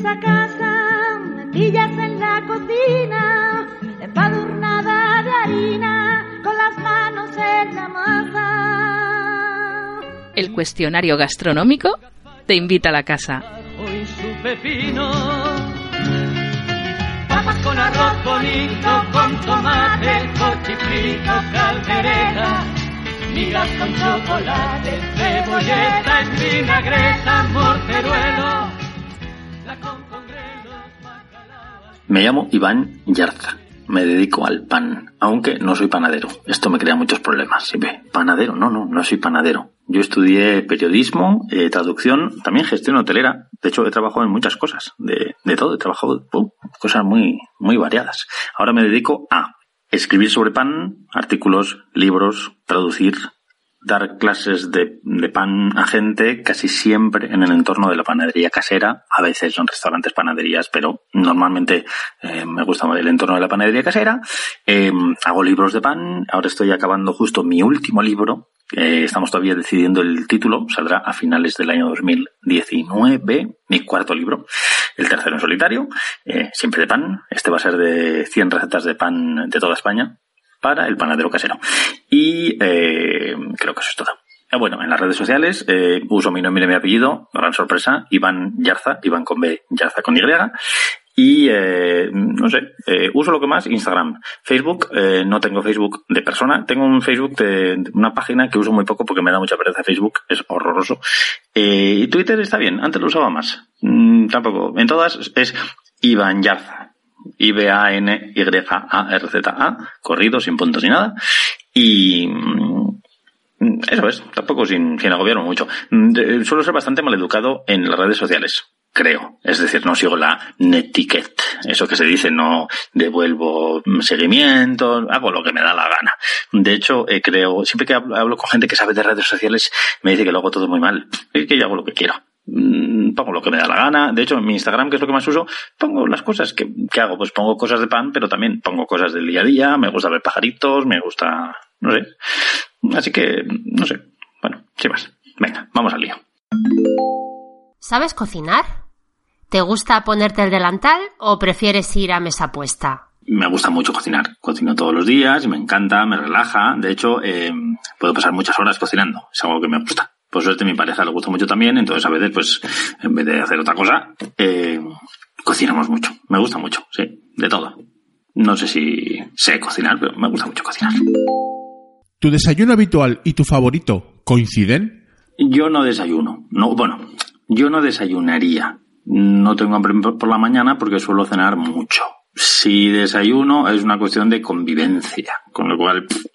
Que vuelves a casa, me pillas en la cocina, empadurnada de harina, con las manos en la masa. El cuestionario gastronómico te invita a la casa. Hoy su pepino. Papas con arroz bonito, con tomate, cochifrito, caldereta. Migas con chocolate, cebolleta en vinagreta, morteruelo. Me llamo Iván Yarza. Me dedico al pan, aunque no soy panadero. Esto me crea muchos problemas. Panadero, no, no, no soy panadero. Yo estudié periodismo, eh, traducción, también gestión hotelera. De hecho, he trabajado en muchas cosas, de, todo. He trabajado cosas muy, muy variadas. Ahora me dedico a escribir sobre pan, artículos, libros, traducir, dar clases de, pan a gente casi siempre en el entorno de la panadería casera. A veces son restaurantes, panaderías, pero normalmente eh, me gusta el entorno de la panadería casera. Eh, hago libros de pan. Ahora estoy acabando justo mi último libro. Eh, estamos todavía decidiendo el título. Saldrá a finales del año 2019. Mi cuarto libro. El tercero en solitario. eh, siempre de pan. Este va a ser de 100 recetas de pan de toda España para el panadero casero. Y eh, creo que eso es todo. Ah, Bueno, en las redes sociales eh, uso mi nombre y mi apellido, gran sorpresa, Iván Yarza, Iván con B, Yarza con Y. Y eh, no sé, eh, uso lo que más, Instagram. Facebook, eh, no tengo Facebook de persona, tengo un Facebook de, una página que uso muy poco porque me da mucha pereza Facebook, es horroroso. Eh, y Twitter está bien, antes lo usaba más. Mm, tampoco, en todas es Iván Yarza. I-B-A-N-Y-A-R-Z-A, corrido, sin puntos ni nada. Y mm, eso es, tampoco sin, sin agobiarme mucho. Suelo ser bastante maleducado en las redes sociales, creo. Es decir, no sigo la netiquette, eso que se dice, no devuelvo seguimiento, hago lo que me da la gana. De hecho, eh, creo, siempre que hablo, con gente que sabe de redes sociales, me dice que lo hago todo muy mal. Es que yo hago lo que quiero. Mm, Pongo lo que me da la gana. De hecho, en mi Instagram, que es lo que más uso, pongo las cosas que, que hago. Pues pongo cosas de pan, pero también pongo cosas del día a día. Me gusta ver pajaritos, me gusta, no sé. Así que, no sé. Bueno, sin más. Venga, vamos al lío. ¿Sabes cocinar? ¿Te gusta ponerte el delantal o prefieres ir a mesa puesta? Me gusta mucho cocinar. Cocino todos los días y me encanta, me relaja. De hecho, eh, puedo pasar muchas horas cocinando. Es algo que me gusta. Por suerte, mi pareja le gusta mucho también. Entonces, a veces, pues, en vez de hacer otra cosa, eh, cocinamos mucho. Me gusta mucho, sí. De todo. No sé si sé cocinar, pero me gusta mucho cocinar. ¿Tu desayuno habitual y tu favorito coinciden? Yo no desayuno. No, bueno, yo no desayunaría. No tengo hambre por la mañana porque suelo cenar mucho. Si desayuno es una cuestión de convivencia, con lo cual, pff,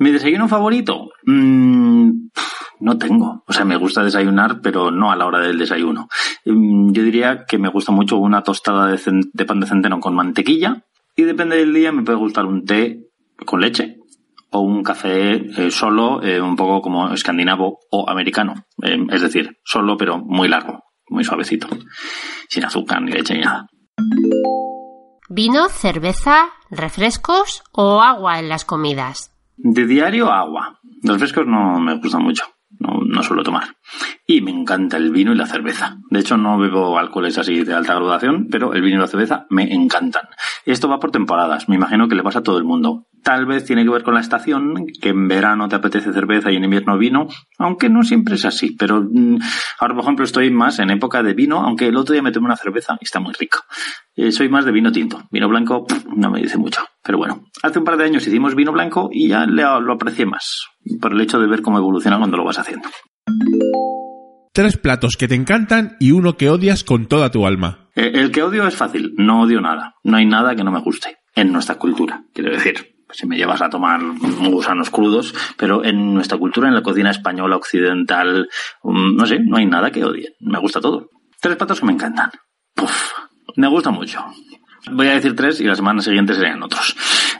¿mi desayuno favorito? Mm, pff, no tengo. O sea, me gusta desayunar, pero no a la hora del desayuno. Mm, Yo diría que me gusta mucho una tostada de, pan de centeno con mantequilla y depende del día me puede gustar un té con leche o un café eh, solo, eh, un poco como escandinavo o americano. Eh, es decir, solo pero muy largo, muy suavecito, sin azúcar ni leche ni nada. ¿Vino, cerveza, refrescos o agua en las comidas? De diario, agua. Los frescos no me gustan mucho. No, no suelo tomar. Y me encanta el vino y la cerveza. De hecho, no bebo alcoholes así de alta graduación, pero el vino y la cerveza me encantan. Esto va por temporadas. Me imagino que le pasa a todo el mundo. Tal vez tiene que ver con la estación, que en verano te apetece cerveza y en invierno vino, aunque no siempre es así. Pero mm, ahora, por ejemplo, estoy más en época de vino, aunque el otro día me tomé una cerveza y está muy rico. Eh, soy más de vino tinto. Vino blanco pff, no me dice mucho. Pero bueno, hace un par de años hicimos vino blanco y ya le- lo aprecié más. Por el hecho de ver cómo evoluciona cuando lo vas haciendo. Tres platos que te encantan y uno que odias con toda tu alma. Eh, El que odio es fácil, no odio nada. No hay nada que no me guste en nuestra cultura. Quiero decir, si me llevas a tomar gusanos crudos, pero en nuestra cultura, en la cocina española, occidental, mm, no sé, no hay nada que odie. Me gusta todo. Tres platos que me encantan. Puf, me gusta mucho. Voy a decir tres y la semana siguiente serían otros.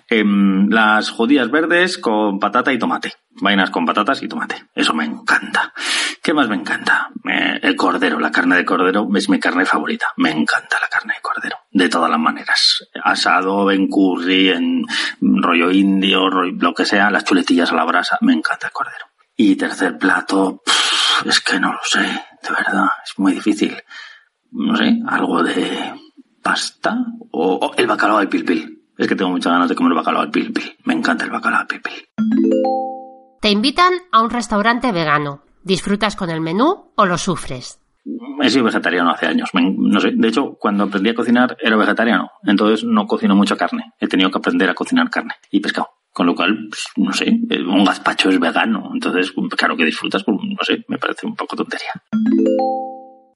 Em, las judías verdes con patata y tomate. Vainas con patatas y tomate. Eso me encanta. ¿Qué más me encanta? Eh, el cordero, la carne de cordero es mi carne favorita. Me encanta la carne de cordero. De todas las maneras. Asado, en curry, en rollo indio, lo que sea, las chuletillas a la brasa. Me encanta el cordero. Y tercer plato, pff, es que no lo sé. De verdad, es muy difícil. No sé, algo de pasta o, el bacalao al pilpil. Es que tengo muchas ganas de comer bacalao al pilpil. Me encanta el bacalao al pilpil. Te invitan a un restaurante vegano. ¿Disfrutas con el menú o lo sufres? He sido vegetariano hace años. No sé, de hecho, cuando aprendí a cocinar era vegetariano. Entonces no cocino mucha carne. He tenido que aprender a cocinar carne y pescado. Con lo cual, pues, no sé, eh, un gazpacho es vegano. Entonces, claro que disfrutas, pues, no sé, me parece un poco tontería.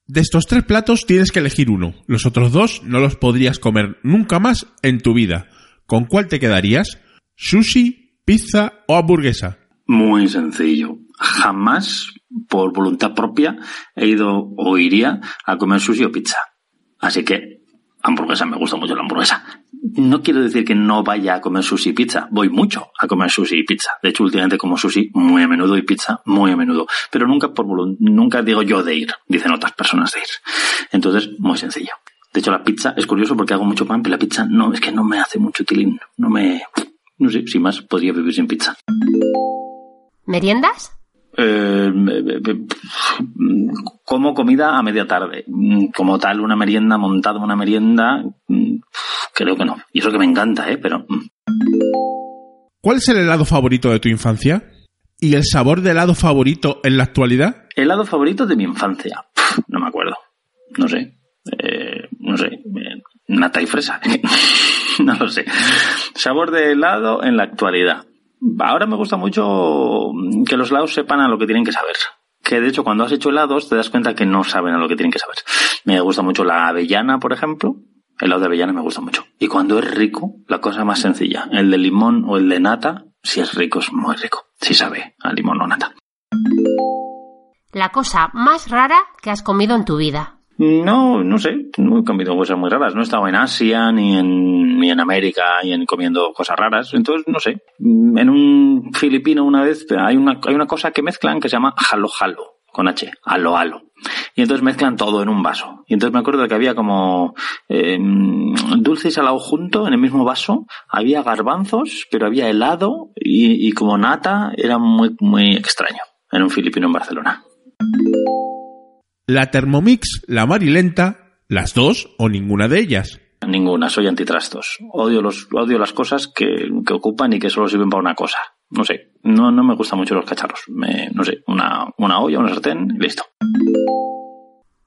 De estos tres platos tienes que elegir uno. Los otros dos no los podrías comer nunca más en tu vida. ¿Con cuál te quedarías? ¿Sushi, pizza o hamburguesa? Muy sencillo. Jamás, por voluntad propia, he ido o iría a comer sushi o pizza. Así que, hamburguesa, me gusta mucho la hamburguesa. No quiero decir que no vaya a comer sushi y pizza. Voy mucho a comer sushi y pizza. De hecho, últimamente como sushi muy a menudo y pizza muy a menudo. Pero nunca por nunca digo yo de ir, dicen otras personas de ir. Entonces, muy sencillo. De hecho, la pizza es curioso porque hago mucho pan, pero la pizza no, es que no me hace mucho tilín. No me, no sé, sin más, podría vivir sin pizza. ¿Meriendas? Eh, eh, eh, como comida a media tarde. Mm, Como tal, una merienda, montada una merienda, mm, creo que no. Y eso que me encanta, ¿eh? Pero mm, ¿Cuál es el helado favorito de tu infancia? ¿Y el sabor de helado favorito en la actualidad? helado favorito de mi infancia. No me acuerdo. No sé. Eh, no sé. Nata y fresa. no lo sé. Sabor de helado en la actualidad. Ahora me gusta mucho que los helados sepan a lo que tienen que saber. Que de hecho cuando has hecho helados te das cuenta que no saben a lo que tienen que saber. Me gusta mucho la avellana, por ejemplo. El helado de avellana me gusta mucho. Y cuando es rico, la cosa más sencilla. El de limón o el de nata, si es rico, es muy rico. Si sabe a limón o nata. La cosa más rara que has comido en tu vida. No, no sé, no he comido cosas muy raras. No he estado en Asia, ni en, ni en América, ni en comiendo cosas raras. Entonces, no sé. Mm, En un filipino una vez hay una, hay una cosa que mezclan que se llama jalo jalo, con H, alo alo. Y entonces mezclan todo en un vaso. Y entonces me acuerdo que había como eh, dulce y salado junto en el mismo vaso. Había garbanzos, pero había helado y, y como nata. Era muy, muy extraño. En un filipino en Barcelona. ¿La Thermomix, la Marilenta, las dos o ninguna de ellas? Ninguna, soy antitrastos. Odio los, odio las cosas que, que ocupan y que solo sirven para una cosa. No sé, no, no me gustan mucho los cacharros. Me, no sé, una, una olla, una sartén, y listo.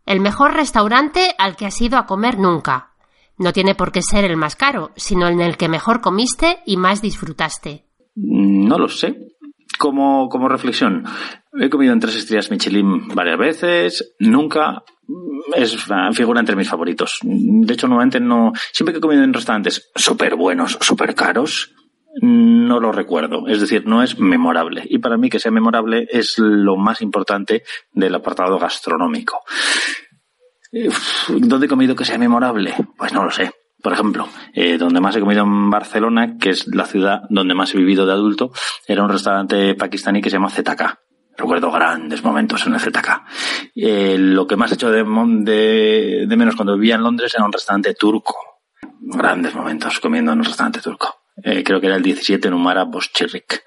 El mejor restaurante al que has ido a comer nunca. No tiene por qué ser el más caro, sino en el que mejor comiste y más disfrutaste. Mm, No lo sé. Como, como reflexión, he comido en tres estrellas Michelin varias veces, nunca mm, es figura entre mis favoritos. De hecho, normalmente no, siempre que he comido en restaurantes súper buenos, súper caros, no lo recuerdo. Es decir, no es memorable. Y para mí que sea memorable es lo más importante del apartado gastronómico. ¿Dónde he comido que sea memorable? Pues no lo sé. Por ejemplo, eh, donde más he comido en Barcelona, que es la ciudad donde más he vivido de adulto, era un restaurante pakistaní que se llama ZK. Recuerdo grandes momentos en el ZK. Eh, lo que más he hecho de, de, de menos cuando vivía en Londres era un restaurante turco. Grandes momentos comiendo en un restaurante turco. Eh, creo que era el 17 en Umara Boschirrik.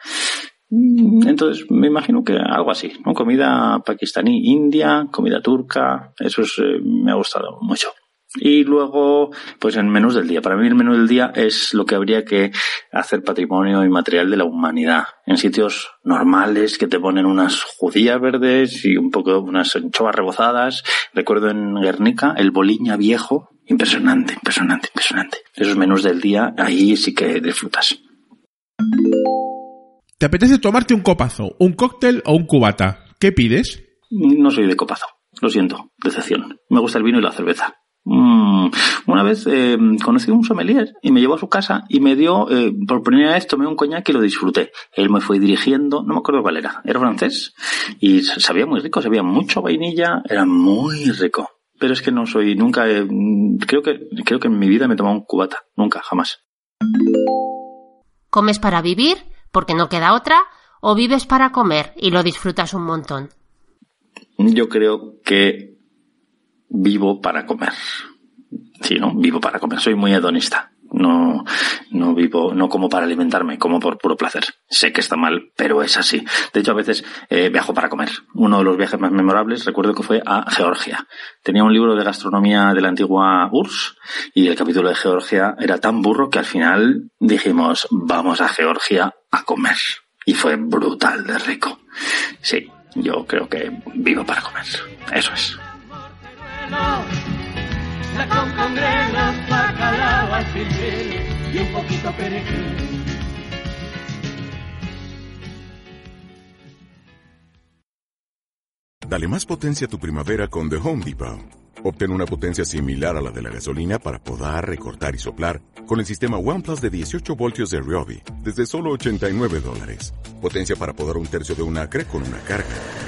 Mm, Entonces, me imagino que algo así, ¿no? Comida pakistaní, india, comida turca, eso es, eh, me ha gustado mucho. Y luego, pues en menús del día. Para mí el menú del día es lo que habría que hacer patrimonio inmaterial de la humanidad. En sitios normales que te ponen unas judías verdes y un poco unas anchoas rebozadas. Recuerdo en Guernica el boliña viejo. Impresionante, impresionante, impresionante. Esos menús del día, ahí sí que disfrutas. ¿Te apetece tomarte un copazo, un cóctel o un cubata? ¿Qué pides? No soy de copazo. Lo siento, decepción. Me gusta el vino y la cerveza. Mm, Una vez eh, conocí a un sommelier y me llevó a su casa y me dio, eh, por primera vez tomé un coñac y lo disfruté. Él me fue dirigiendo, no me acuerdo cuál era, era francés y sabía muy rico, sabía mucho vainilla, era muy rico. pero es que no soy, nunca, he- creo que, creo que en mi vida me he tomado un cubata, nunca, jamás. ¿Comes para vivir, porque no queda otra, o vives para comer y lo disfrutas un montón? Yo creo que vivo para comer. Sí, ¿no? Vivo para comer. Soy muy hedonista. No, no vivo, no como para alimentarme, como por puro placer. Sé que está mal, pero es así. De hecho, a veces eh, viajo para comer. Uno de los viajes más memorables, recuerdo que fue a Georgia. Tenía un libro de gastronomía de la antigua URSS y el capítulo de Georgia era tan burro que al final dijimos, vamos a Georgia a comer. Y fue brutal de rico. Sí, yo creo que vivo para comer. Eso es. Y un poquito. Dale más potencia a tu primavera con The Home Depot. Obtén una potencia similar a la de la gasolina para podar, recortar y soplar con el sistema OnePlus de 18 voltios de Ryobi desde solo 89 dólares. Potencia para podar un tercio de un acre con una carga.